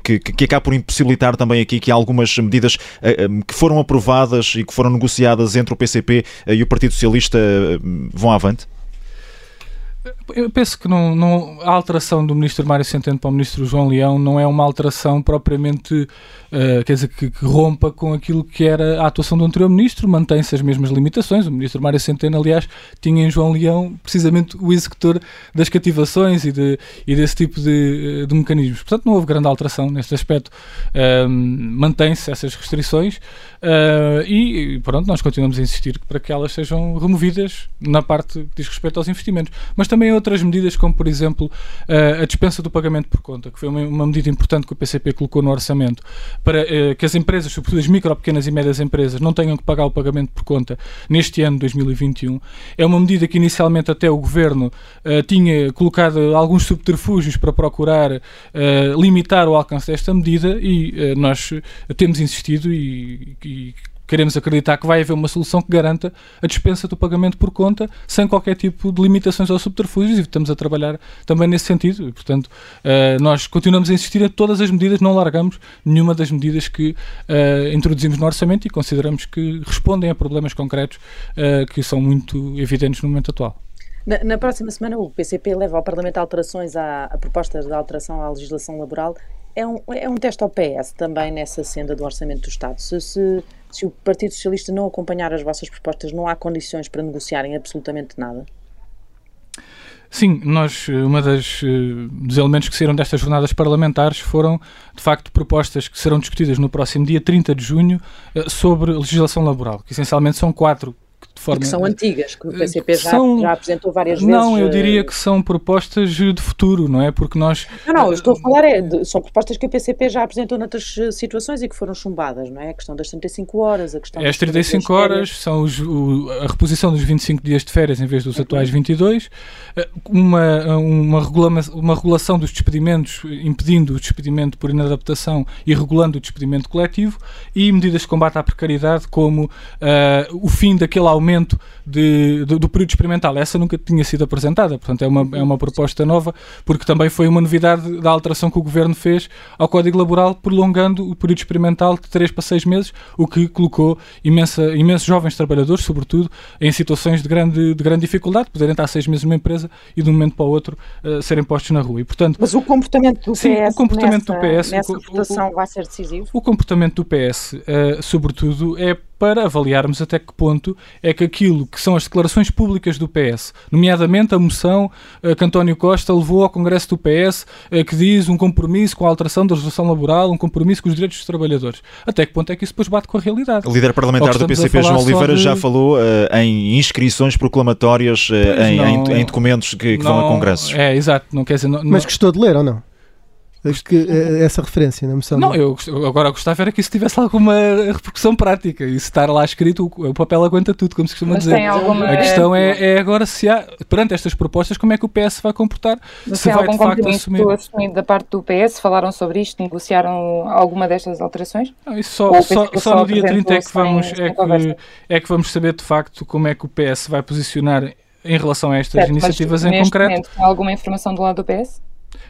que, que acaba por impossibilitar também aqui que algumas medidas que foram aprovadas e que foram foram negociadas entre o PCP e o Partido Socialista eh, vão avante? Eu penso que não, não, a alteração do ministro Mário Centeno para o ministro João Leão não é uma alteração propriamente, uh, quer dizer, que, que, rompa com aquilo que era a atuação do anterior ministro, mantém-se as mesmas limitações. O ministro Mário Centeno, aliás, tinha em João Leão precisamente o executor das cativações e, de, e desse tipo de, eh, de, mecanismos. Portanto, não houve grande alteração neste aspecto. Uh, mantém-se essas restrições uh, e, pronto, nós continuamos a insistir para que elas sejam removidas na parte que diz respeito aos investimentos. Mas também outras medidas, como por exemplo uh, a dispensa do pagamento por conta, que foi uma, medida importante que o PCP colocou no orçamento, para uh, que as empresas, sobretudo as micro, pequenas e médias empresas, não tenham que pagar o pagamento por conta neste ano 2021. É uma medida que inicialmente até o governo uh, tinha colocado alguns subterfúgios para procurar limitar o alcance desta medida e nós temos insistido e, e queremos acreditar que vai haver uma solução que garanta a dispensa do pagamento por conta sem qualquer tipo de limitações ou subterfúgios e estamos a trabalhar também nesse sentido. E, portanto, uh, nós continuamos a insistir em todas as medidas, não largamos nenhuma das medidas que uh, introduzimos no orçamento e consideramos que respondem a problemas concretos uh, que são muito evidentes no momento atual. Na, na, próxima semana, o PCP leva ao Parlamento alterações à, a propostas de alteração à legislação laboral. É um, é um teste ao PS também nessa senda do Orçamento do Estado. Se, se se o Partido Socialista não acompanhar as vossas propostas, não há condições para negociarem absolutamente nada? Sim, nós, eh, uma das eh, dos elementos que saíram destas jornadas parlamentares foram, de facto, propostas que serão discutidas no próximo dia 30 de junho eh, sobre legislação laboral, que essencialmente são quatro forma. Que são antigas, que o PCP já, são, já apresentou várias não, vezes. Não, eu diria que são propostas de futuro, não é? Porque nós. Não, não, eu estou a falar, é de, são propostas que o PCP já apresentou noutras eh, situações e que foram chumbadas, não é? A questão das 35 horas, a questão. As 35 horas são os, o, a reposição dos 25 dias de férias em vez dos atuais 22, eh, uma, uma, regula uma regulação dos despedimentos, impedindo o despedimento por inadaptação e regulando o despedimento coletivo e medidas de combate à precariedade, como uh, o fim daquele aumento de, do, do, período experimental. Essa nunca tinha sido apresentada, portanto é uma, é uma proposta nova, porque também foi uma novidade da alteração que o Governo fez ao Código Laboral, prolongando o período experimental de 3 para 6 meses, o que colocou imensa, imensos jovens trabalhadores, sobretudo, em situações de grande, de grande dificuldade, poderem estar 6 meses numa empresa e de um momento para o outro uh, serem postos na rua. E, portanto, Mas o comportamento do PS, sim, o comportamento nessa, do PS nessa votação vai ser decisivo? O comportamento do PS, uh, eh, sobretudo, é para avaliarmos até que ponto é que aquilo que são as declarações públicas do PS, nomeadamente a moção uh, que António Costa levou ao Congresso do PS, uh, que diz um compromisso com a alteração da legislação laboral, um compromisso com os direitos dos trabalhadores. Até que ponto é que isso depois bate com a realidade? O líder parlamentar do PCP, João Oliveira, de... já falou uh, em inscrições proclamatórias em, não, em, em, documentos que, que não, vão a congressos. É, exato. Não quer dizer, não, Mas gostou de ler ou não? Que, eh, essa referência na moção. Não, eu agora gostava era que isso tivesse alguma repercussão prática e se estar lá escrito, o, papel aguenta tudo, como se costuma Mas dizer. Alguma... A questão é, é, agora se há, perante estas propostas, como é que o PS vai comportar? Mas se vai de facto assumir. assumido da parte do PS? Falaram sobre isto? Negociaram alguma destas alterações? Não, isso só, só, só, só no dia 30 é que, vamos, é, que, é que vamos saber de facto como é que o PS vai posicionar em relação a estas certo, iniciativas em concreto. Momento, alguma informação do lado do PS?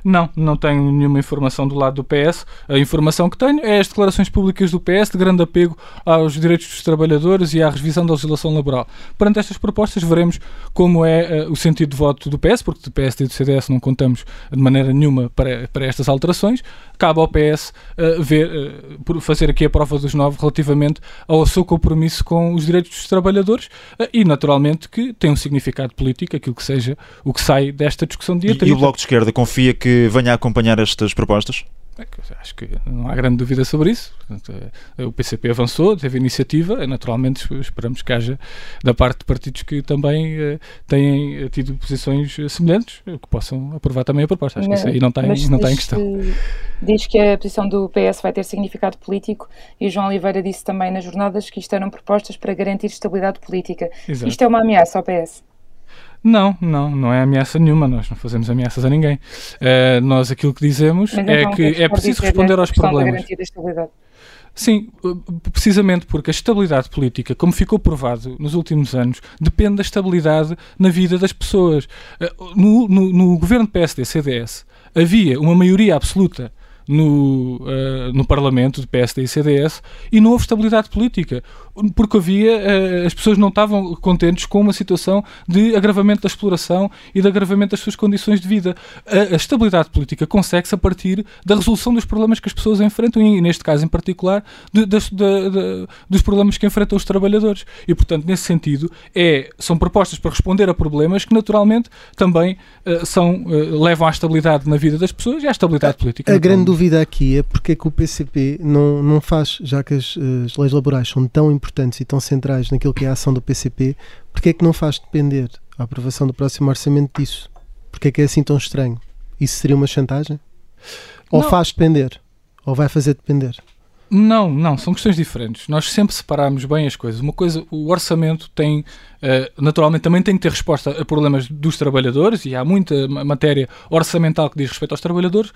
Não, não tenho nenhuma informação do lado do PS. A informação que tenho é as declarações públicas do PS de grande apego aos direitos dos trabalhadores e à revisão da legislação laboral. Perante estas propostas, veremos como é uh, o sentido de voto do PS, porque do PS e do CDS não contamos de maneira nenhuma para, para estas alterações. Cabe ao PS uh, ver, uh, fazer aqui a prova dos nove relativamente ao seu compromisso com os direitos dos trabalhadores e, naturalmente, que tem um significado político, aquilo que seja o que sai desta discussão de dia 30. E o Bloco de Esquerda confia que venha a acompanhar estas propostas? É acho que não há grande dúvida sobre isso. É, o PCP avançou, teve iniciativa, naturalmente esperamos que haja da parte de partidos que também uh, têm eh, tido posições semelhantes, que possam aprovar também a proposta. Acho mas, que isso aí não está, em, não está em questão. Diz que a posição do PS vai ter significado político e João Oliveira disse também nas jornadas que isto eram propostas para garantir estabilidade política. Exato. Isto é uma ameaça ao PS? Não, não, não é ameaça nenhuma, nós não fazemos ameaças a ninguém. Uh, nós aquilo que dizemos Mas é então, que é preciso responder aos problemas. Sim, precisamente porque a estabilidade política, como ficou provado nos últimos anos, depende da estabilidade na vida das pessoas. Eh, no, no, no governo PSD-CDS havia uma maioria absoluta no, uh, no Parlamento de PSD e CDS e não houve estabilidade política, porque havia, uh, as pessoas não estavam contentes com uma situação de agravamento da exploração e de agravamento das suas condições de vida. A, estabilidade política consegue-se a partir da resolução dos problemas que as pessoas enfrentam e, neste caso em particular, de, de, de, dos problemas que enfrentam os trabalhadores. E, portanto, nesse sentido, é, são propostas para responder a problemas que, naturalmente, também uh, são, levam à estabilidade na vida das pessoas e à estabilidade política. A grande dúvida aqui é porque é que o PCP não, não faz, já que as, as, leis laborais são tão importantes e tão centrais naquilo que é a ação do PCP, porque é que não faz depender a aprovação do próximo orçamento disso? Porque é que é assim tão estranho? Isso seria uma chantagem? Ou não. faz depender? Ou vai fazer depender? Não, não, são questões diferentes. Nós sempre separamos bem as coisas. Uma coisa, o orçamento tem, uh, naturalmente, também tem que ter resposta a problemas dos trabalhadores e há muita matéria orçamental que diz respeito aos trabalhadores.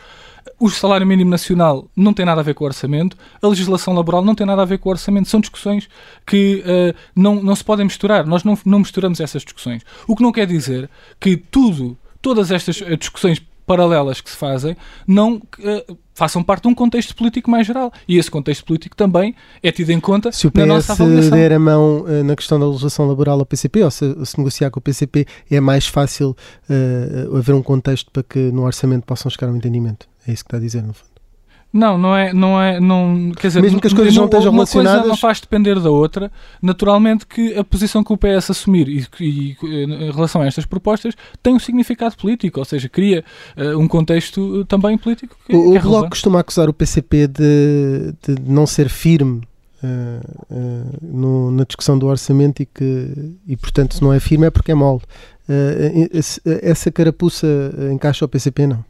O salário mínimo nacional não tem nada a ver com o orçamento, a legislação laboral não tem nada a ver com o orçamento. São discussões que uh, não, não se podem misturar. Nós não, não misturamos essas discussões. O que não quer dizer que tudo, todas estas eh, discussões paralelas que se fazem não uh, façam parte de um contexto político mais geral. E esse contexto político também é tido em conta se o PS na nossa avaliação. der a mão uh, na questão da legislação laboral ao PCP, ou se, se negociar com o PCP, é mais fácil uh, haver um contexto para que no orçamento possam chegar a um entendimento. É isso que está a dizer, no fundo. Não, não é, não é, não, quer dizer, mesmo que as coisas não, não estejam uma relacionadas, coisa não faz depender da outra. Naturalmente que a posição que o PS assumir e, e em relação a estas propostas tem um significado político, ou seja, cria uh, um contexto também político. Que, o, que é o Bloco costuma acusar o PCP de, de não ser firme uh, uh, no, na discussão do orçamento e que, e portanto, se não é firme é porque é mole. essa carapuça encaixa ao PCP, não?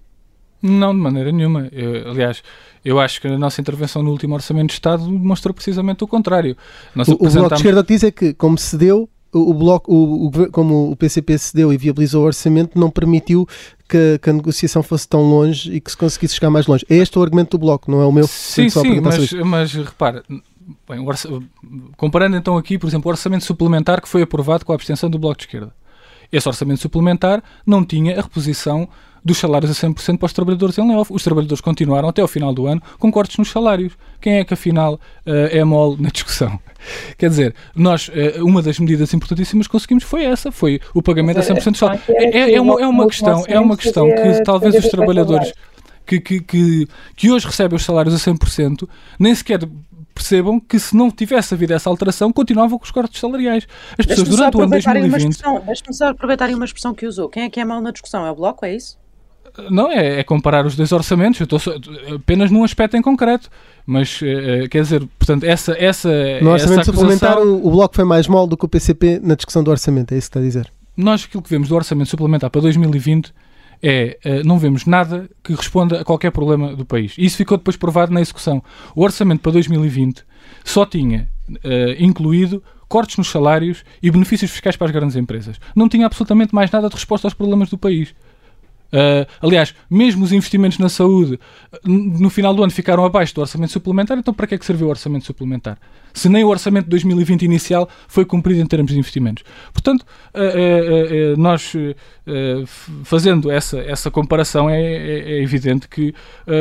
Não, de maneira nenhuma. Eu, aliás, eu acho que a nossa intervenção no último Orçamento de Estado demonstrou precisamente o contrário. Nós o, apresentamos... o Bloco de Esquerda diz é que, como cedeu, o, bloco, o, o, como o PCP cedeu e viabilizou o orçamento, não permitiu que, que, a negociação fosse tão longe e que se conseguisse chegar mais longe. É este o argumento do Bloco, não é o meu? Sim, sim, mas, mas repara, bem, comparando então aqui, por exemplo, o orçamento suplementar que foi aprovado com a abstenção do Bloco de Esquerda. Esse orçamento suplementar não tinha a reposição dos salários a 100% para os trabalhadores em layoff. Os trabalhadores continuaram até ao final do ano com cortes nos salários. Quem é que afinal uh, é mole na discussão? Quer dizer, nós, uh, uma das medidas importantíssimas que conseguimos foi essa, foi o pagamento a 100% dos salários. É, é, é, uma, é uma questão, é uma questão que talvez os trabalhadores que, que, que, que hoje recebem os salários a 100% nem sequer percebam que se não tivesse havido essa alteração, continuavam com os cortes salariais. As pessoas durante o ano 2020... Deixe-me só aproveitarem uma expressão que usou. Quem é que é mal na discussão? É o Bloco, é isso? Não, é, é, comparar os dois orçamentos, eu estou apenas num aspecto em concreto. Mas, uh, quer dizer, portanto, essa. essa no orçamento essa suplementar, o, o Bloco foi mais mole do que o PCP na discussão do orçamento, é isso que está a dizer? Nós, aquilo que vemos do orçamento suplementar para 2020 é. Uh, não vemos nada que responda a qualquer problema do país. Isso ficou depois provado na execução. O orçamento para 2020 só tinha uh, incluído cortes nos salários e benefícios fiscais para as grandes empresas. Não tinha absolutamente mais nada de resposta aos problemas do país. Uh, aliás, mesmo os investimentos na saúde no final do ano ficaram abaixo do orçamento suplementar, então para que é que serviu o orçamento suplementar? Se nem o orçamento de 2020 inicial foi cumprido em termos de investimentos. Portanto, uh, uh, nós fazendo essa, essa comparação, é, é, é evidente que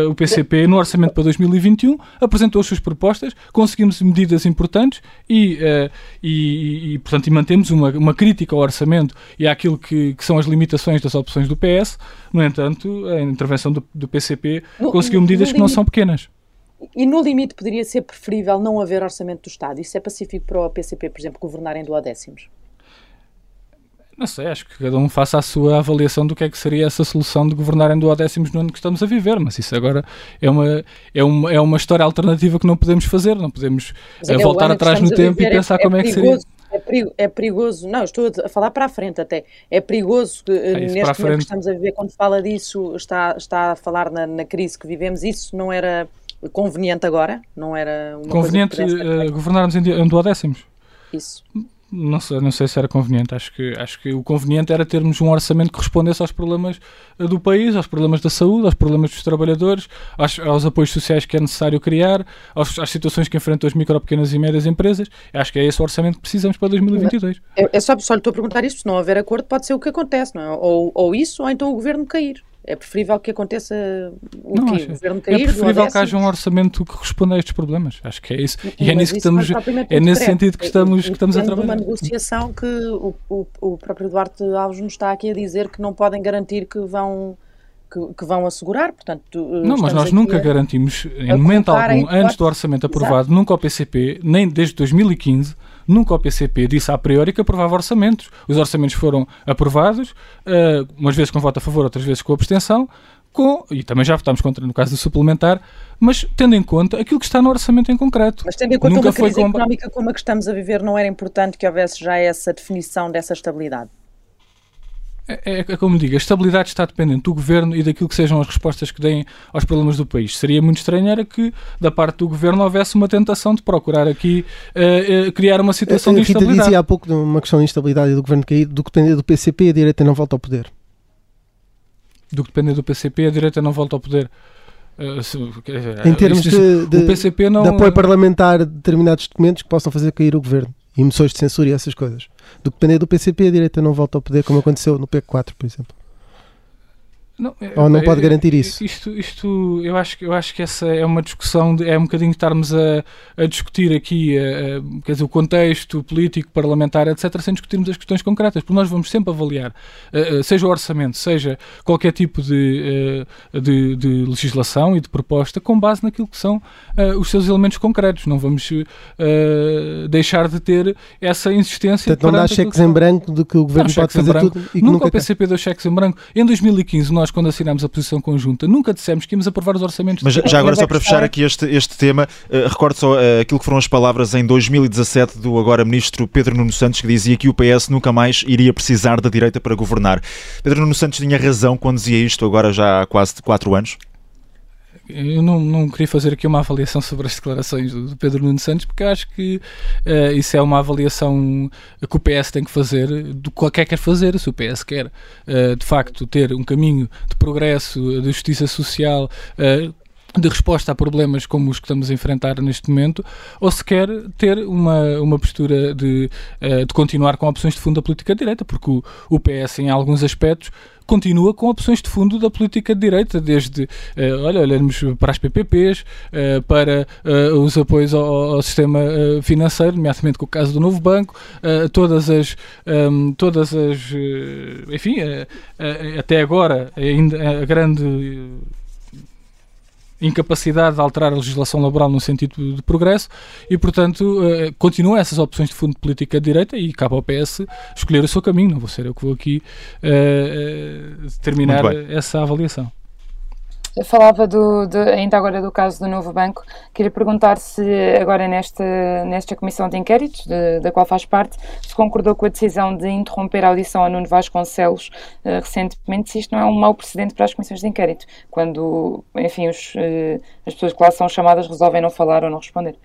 o PCP, no orçamento para 2021, apresentou as suas propostas, conseguimos medidas importantes e, e, e portanto, e mantemos uma, uma crítica ao orçamento e àquilo que, que são as limitações das opções do PS no entanto, a intervenção do, do PCP conseguiu medidas que não são pequenas. E no limite poderia ser preferível não haver orçamento do Estado? Isso é pacífico para o PCP, por exemplo, governar em duodécimos? Não sei, acho que cada um faça a sua avaliação do que é que seria essa solução de governar em duodécimos no ano que estamos a viver, mas isso agora é uma, é uma, é uma história alternativa que não podemos fazer, não podemos é, voltar atrás no tempo e pensar é, como é, é que seria. É, perigo, é, perigoso, não, estou a falar para a frente até. É perigoso que é neste momento que estamos a viver, quando fala disso, está, está a falar na, na crise que vivemos. Isso não era conveniente agora? Não era uma Conveniente uh, governarmos em, duodécimos? Isso. Não sei, não sei se era conveniente. Acho que, acho que o conveniente era termos um orçamento que respondesse aos problemas eh, do país, aos problemas da saúde, aos problemas dos trabalhadores, aos, aos apoios sociais que é necessário criar, aos, às situações que enfrentam as micro, pequenas e médias empresas. Acho que é esse o orçamento que precisamos para 2022. É, é só, só lhe estou a perguntar isso, se não houver acordo, pode ser o que acontece, não é? Ou, ou isso, ou então o governo cair. É preferível que aconteça o não, quê? O governo cair, é preferível que haja um orçamento que responda a estes problemas. Acho que é isso. E é nisso que estamos, é nesse sentido que estamos, que estamos a trabalhar. uma negociação que o, o, o próprio Duarte Alves nos está aqui a dizer que não podem garantir que vão que, que, vão assegurar, portanto... Não, mas nós nunca a, garantimos, em momento algum, antes do orçamento aprovado, Exato. nunca o PCP, nem desde 2015, nunca o PCP disse a priori que aprovava orçamentos. Os orçamentos foram aprovados, uh, umas vezes com voto a favor, outras vezes com abstenção, com, e também já votámos contra no caso do suplementar, mas tendo em conta aquilo que está no orçamento em concreto. Mas tendo em conta Nunca uma crise económica como a que estamos a viver, não era importante que houvesse já essa definição dessa estabilidade? É, é, é, como digo, a estabilidade está dependente do governo e daquilo que sejam as respostas que deem aos problemas do país. Seria muito estranho era que, da parte do governo, houvesse uma tentação de procurar aqui uh, uh, criar uma situação de instabilidade. Rita dizia há pouco uma questão de instabilidade do governo cair, do que depender do PCP, a direita não volta ao poder. Do que depender do PCP, a direita não volta ao poder. Uh, se, em termos de, de, PCP não, de apoio parlamentar de determinados documentos que possam fazer cair o governo e moções de censura e essas coisas. Do que depender do PCP, a direita não volta ao poder, como aconteceu no PEC4, por exemplo. Não, Ou não pode garantir isso? Isto, isto eu, acho, eu acho que essa é uma discussão, de, é um bocadinho estarmos a, a discutir aqui a, a, quer dizer, o contexto político, parlamentar, etc., sem discutirmos as questões concretas, porque nós vamos sempre avaliar, uh, seja o orçamento, seja qualquer tipo de, uh, de, de, legislação e de proposta, com base naquilo que são os seus elementos concretos. Não vamos deixar de ter essa insistência. Portanto, não dá cheques em branco de que o governo não, pode fazer tudo. E nunca, nunca o PCP deu cheques em branco. Em 2015, nós nós, quando assinámos a posição conjunta, nunca dissemos que íamos aprovar os orçamentos. Mas já agora, só para fechar aqui este, este tema, uh, recordo só uh, aquilo que foram as palavras em 2017 do agora ministro Pedro Nuno Santos, que dizia que o PS nunca mais iria precisar da direita para governar. Pedro Nuno Santos tinha razão quando dizia isto, agora já há quase quatro anos? Eu não, não queria fazer aqui uma avaliação sobre as declarações do, Pedro Nuno Santos, porque acho que uh, isso é uma avaliação que o PS tem que fazer do qualquer quer fazer. Se o PS quer, uh, de facto, ter um caminho de progresso, de justiça social, uh, de resposta a problemas como os que estamos a enfrentar neste momento, ou se quer ter uma, uma postura de, de continuar com opções de fundo da política direita, porque o, o PS, em alguns aspectos, continua com opções de fundo da política de direita, desde, uh, olha, olhamos para as PPPs, uh, eh, para uh, os apoios ao, ao sistema financeiro, nomeadamente com o caso do novo banco, todas as, um, todas as, enfim, até agora ainda a grande incapacidade de alterar a legislação laboral no sentido de progresso e, portanto, uh, continuam essas opções de fundo de política de direita e cabe ao PS escolher o seu caminho. Não vou ser eu que vou aqui uh, uh, terminar essa avaliação falava do, ainda agora do caso do novo banco. Queria perguntar se agora nesta, nesta comissão de inquéritos, de, da qual faz parte, se concordou com a decisão de interromper a audição a Nuno Vasconcelos uh, recentemente, se isto não é um mau precedente para as comissões de inquérito, quando, enfim, os, uh, as pessoas que lá são chamadas resolvem não falar ou não responder.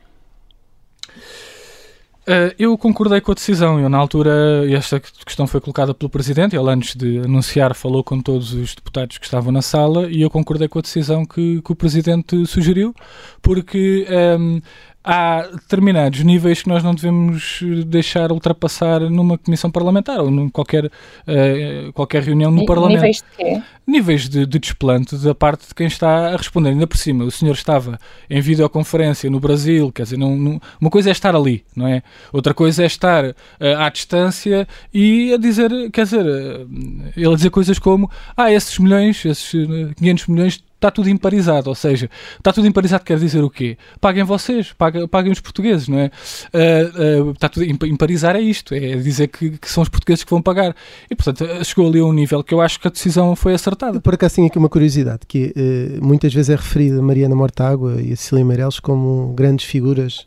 Uh, eu concordei com a decisão. Eu, na altura, esta questão foi colocada pelo Presidente. Ele, antes de anunciar, falou com todos os deputados que estavam na sala e eu concordei com a decisão que, que o Presidente sugeriu, porque um, ehm, há determinados níveis que nós não devemos deixar ultrapassar numa comissão parlamentar ou em qualquer, uh, qualquer reunião no Parlamento. Níveis de quê? Níveis de, de, desplante da parte de quem está a responder. Ainda por cima, o senhor estava em videoconferência no Brasil, quer dizer, não, não, uma coisa é estar ali, não é? Outra coisa é estar uh, à distância e a dizer, quer dizer, uh, ele a dizer coisas como ah, esses milhões, esses 500 milhões está tudo imparizado, ou seja, está tudo imparizado quer dizer o quê? Paguem vocês, paguem, paguem os portugueses, não é? Uh, uh, está tudo, imparizar é isto, é dizer que, que, são os portugueses que vão pagar. E, portanto, chegou ali a um nível que eu acho que a decisão foi acertada. Por acaso tenho aqui uma curiosidade, que uh, muitas vezes é referida Mariana Mortágua e a Cecília Meireles como grandes figuras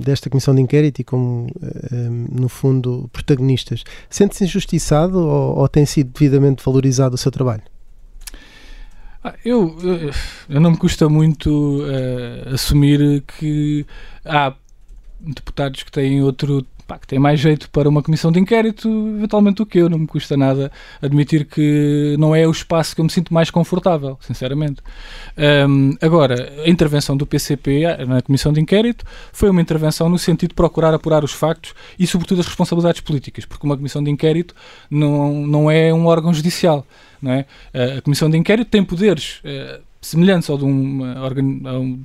desta comissão de inquérito e como, no fundo, protagonistas. Sente-se injustiçado ou, ou tem sido devidamente valorizado o seu trabalho? Ah, eu, eu não me custa muito uh, assumir que há deputados que têm outro pá, que têm mais jeito para uma comissão de inquérito, eventualmente do que eu. Não me custa nada admitir que não é o espaço que eu me sinto mais confortável, sinceramente. Um, agora, a intervenção do PCP na comissão de inquérito foi uma intervenção no sentido de procurar apurar os factos e, sobretudo, as responsabilidades políticas, porque uma comissão de inquérito não, não é um órgão judicial. Não é? A Comissão de Inquérito tem poderes uh, semelhantes ao de uma, um,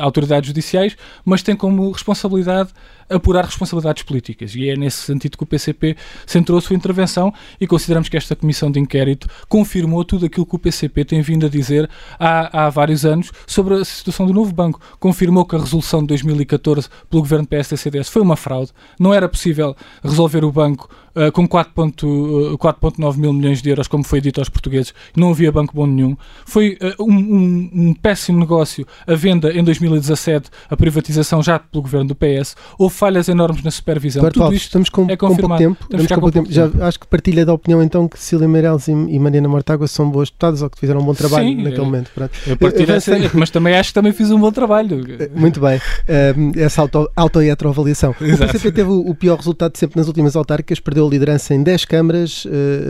autoridades judiciais, mas tem como responsabilidade apurar responsabilidades políticas. E é nesse sentido que o PCP centrou a sua intervenção e consideramos que esta comissão de inquérito confirmou tudo aquilo que o PCP tem vindo a dizer há, há vários anos sobre a situação do novo banco. Confirmou que a resolução de 2014 pelo governo PSD-CDS foi uma fraude. Não era possível resolver o banco uh, com 4,9 uh, mil milhões de euros, como foi dito aos portugueses. Não havia banco bom nenhum. Foi uh, um, um, um péssimo negócio a venda em 2017, a privatização já pelo governo do PS. Falhas enormes na supervisão. Tudo isto estamos com, é com pouco tempo. Estamos com pouco tempo. Já acho que partilha da opinião então que Cília Meirelles e, e Mariana Mortágua são boas deputadas ou que fizeram um bom trabalho Sim, naquele momento. Pronto. Eu partilho essa, mas também acho que também fiz um bom trabalho. Eh, muito bem. Um, essa auto, auto e heteroavaliação. O PCP teve o, o, pior resultado sempre nas últimas autárquicas, perdeu a liderança em 10 câmaras, uh,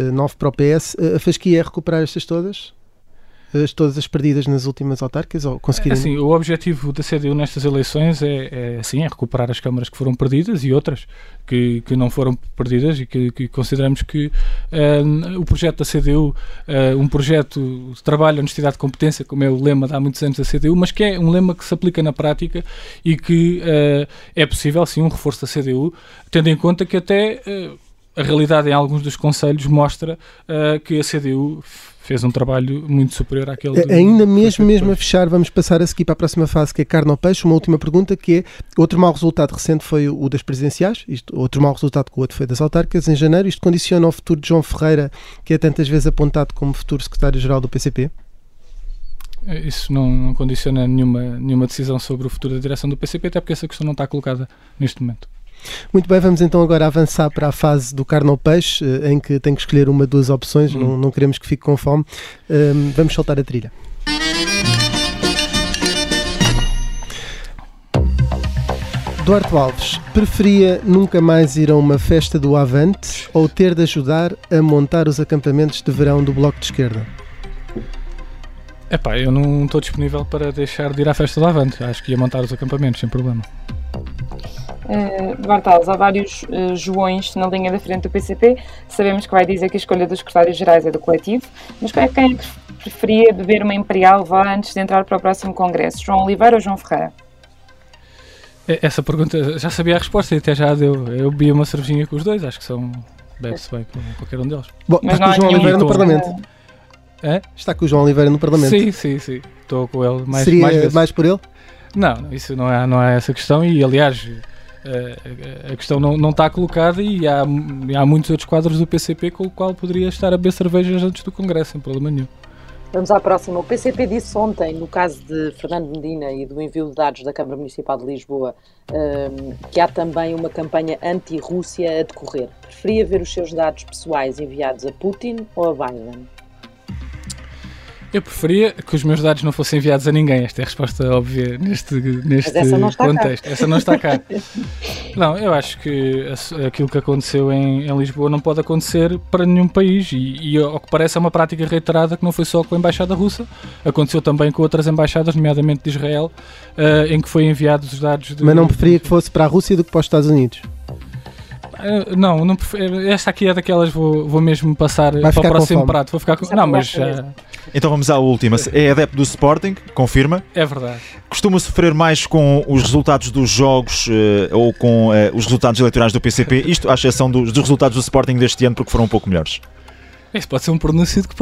eh, 9 para o PS. A Fasquia é recuperar estas todas? As, todas as perdidas nas últimas autárquicas ou conseguirem? Assim, o objetivo da CDU nestas eleições é, é, assim, é recuperar as câmaras que foram perdidas e outras que, que não foram perdidas e que, que consideramos que um, o projeto da CDU, eh, um projeto de trabalho, honestidade e competência, como é o lema de há muitos anos da CDU, mas que é um lema que se aplica na prática e que uh, é possível, sim, um reforço da CDU, tendo em conta que até uh, a realidade em alguns dos conselhos mostra que a CDU fez um trabalho muito superior àquele. Do, Ainda mesmo, mesmo a fechar, vamos passar a seguir para a próxima fase, que é carne ao peixe. Uma última pergunta, que é, outro mau resultado recente foi o das presidenciais, isto, outro mau resultado que o outro foi das autárquicas, em janeiro. Isto condiciona o futuro de João Ferreira, que é tantas vezes apontado como futuro secretário-geral do PCP? Isso não, não condiciona nenhuma, nenhuma decisão sobre o futuro da direção do PCP, até porque essa questão não está colocada neste momento. Muito bem, vamos então agora avançar para a fase do carne ao peixe, eh, em que tem que escolher uma, duas opções, hum. não, não, queremos que fique com fome. Um, vamos soltar a trilha. Duarte Alves, preferia nunca mais ir a uma festa do Avante ou ter de ajudar a montar os acampamentos de verão do Bloco de Esquerda? Epá, eu não estou disponível para deixar de ir à festa do Avante. Acho que ia montar os acampamentos sem problema. Uh, Bartalos, há vários uh, Joões na linha da frente do PCP. Sabemos que vai dizer que a escolha dos secretários-gerais é do coletivo, mas quem é que preferia beber uma Imperial vá antes de entrar para o próximo Congresso? João Oliveira ou João Ferreira? Essa pergunta já sabia a resposta e até já deu. Eu bebi uma cervejinha com os dois, acho que são. Bebe-se bem com qualquer um deles. Bom, mas está com o João Oliveira no Parlamento. É? Está com o João Oliveira no Parlamento. Sim, sim, sim. Estou com ele mais, Seria mais, mais por ele? Não, isso não é, não é essa questão e aliás a, questão não, não está colocada e há, há muitos outros quadros do PCP com o qual poderia estar a beber cervejas antes do Congresso, sem problema nenhum. Vamos à próxima. O PCP disse ontem, no caso de Fernando Medina e do envio de dados da Câmara Municipal de Lisboa, um, que há também uma campanha anti-Rússia a decorrer. Preferia ver os seus dados pessoais enviados a Putin ou a Biden? Eu preferia que os meus dados não fossem enviados a ninguém. Esta é a resposta óbvia neste, neste essa contexto. Cá. Essa não está cá. não, eu acho que aquilo que aconteceu em, em, Lisboa não pode acontecer para nenhum país. E, e, ao que parece, é uma prática reiterada que não foi só com a Embaixada Russa, aconteceu também com outras embaixadas, nomeadamente de Israel, uh, em que foi enviados os dados. De, Mas não preferia que fosse para a Rússia do que para os Estados Unidos? Uh, não, não esta aqui é daquelas vou, vou mesmo passar Vai para o próximo prato. Vou ficar com... Não, mas. Uh... Então vamos à última. É adepto do Sporting, confirma? É verdade. Costuma sofrer mais com os resultados dos jogos uh, ou com os resultados eleitorais do PCP, isto à exceção dos, dos resultados do Sporting deste ano, porque foram um pouco melhores. Isso pode ser um pronúncio de que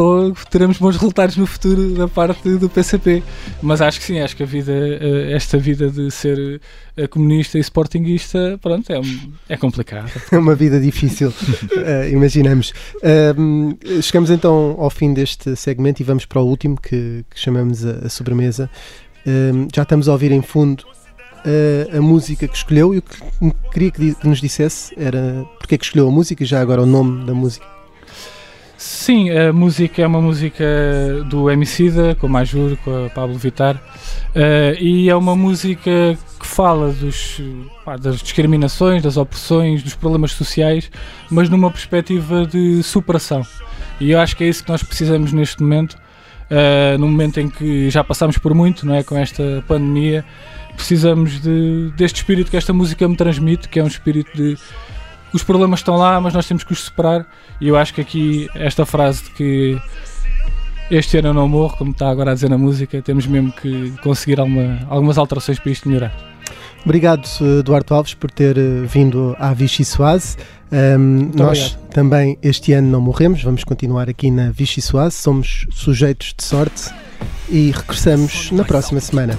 teremos bons resultados no futuro da parte do PCP. Mas acho que sim, acho que a vida, eh, esta vida de ser eh, comunista e sportinguista, pronto, é, é complicado. É uma vida difícil, uh, imaginamos. Uh, chegamos então ao fim deste segmento e vamos para o último que, que chamamos a, a sobremesa. Uh, já estamos a ouvir em fundo a, a música que escolheu e o que queria que, nos dissesse era porque é que escolheu a música e já agora o nome da música. Sim, a música é uma música do Emicida, com a Majur, com a Pablo Vittar, uh, e é uma música que fala dos, pá, das discriminações, das opressões, dos problemas sociais, mas numa perspectiva de superação. E eu acho que é isso que nós precisamos neste momento, uh, no momento em que já passamos por muito, não é, com esta pandemia, precisamos de, deste espírito que esta música me transmite, que é um espírito de os problemas estão lá, mas nós temos que os superar. E eu acho que aqui esta frase de que este ano eu não morro, como está agora a dizer na música, temos mesmo que conseguir alguma, algumas alterações para isto melhorar. Obrigado, Eduardo Alves, por ter eh, vindo à Vichy Soase. Um, nós obrigado. também este ano não morremos, vamos continuar aqui na Vichy Soase, somos sujeitos de sorte e regressamos na próxima semana.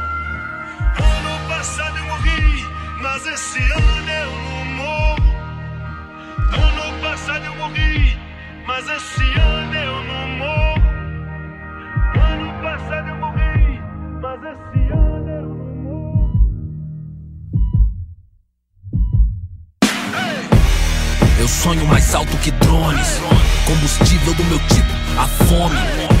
Passado eu morri, mas esse ano eu não morro. Ano passado eu morri, mas esse ano eu não morro. Ano passado eu morri, mas esse ano eu não morro. Eu sonho mais alto que drones, combustível do meu tipo a fome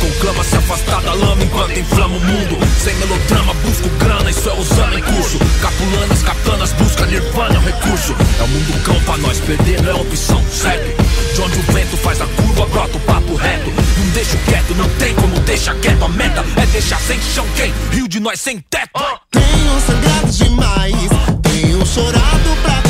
Conclama se afastar da lama enquanto inflama o mundo. Sem melodrama, busco grana, isso é usando em curso. Capulanas, katanas, busca nirvana, é um recurso. É o mundo cão pra nós, perder não é opção, segue De onde o vento faz a curva, brota o papo reto. Não deixo quieto, não tem como deixar quieto. A meta é deixar sem chão quem? Rio de nós sem teto. Tenho sangrado demais, tenho chorado pra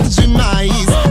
demais.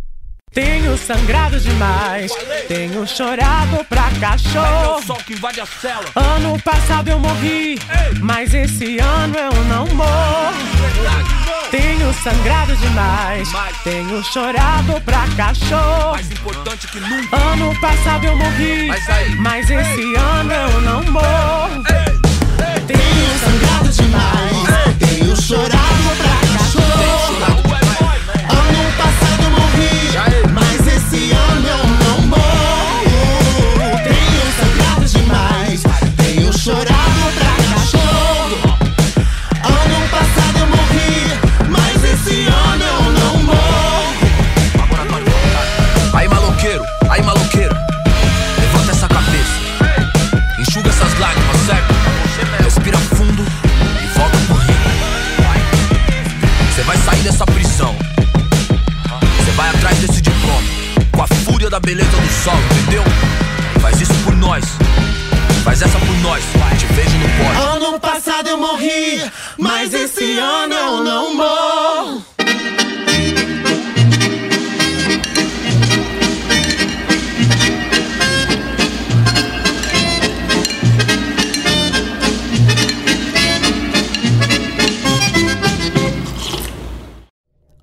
Tenho sangrado demais, tenho chorado pra cachorro. Ano passado eu morri, mas esse ano eu não morro. Tenho sangrado demais, tenho chorado pra cachorro. Mais importante que nunca. Ano passado eu morri, Mas aí? mas esse ano eu não morro. Tenho sangrado demais, tenho chorado nós Faz essa por nós Te vejo no pódio Ano passado eu morri, mas esse ano eu não morro.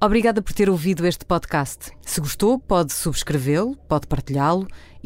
Obrigada por ter ouvido este podcast. Se gostou, pode subscrevê-lo, pode partilhá-lo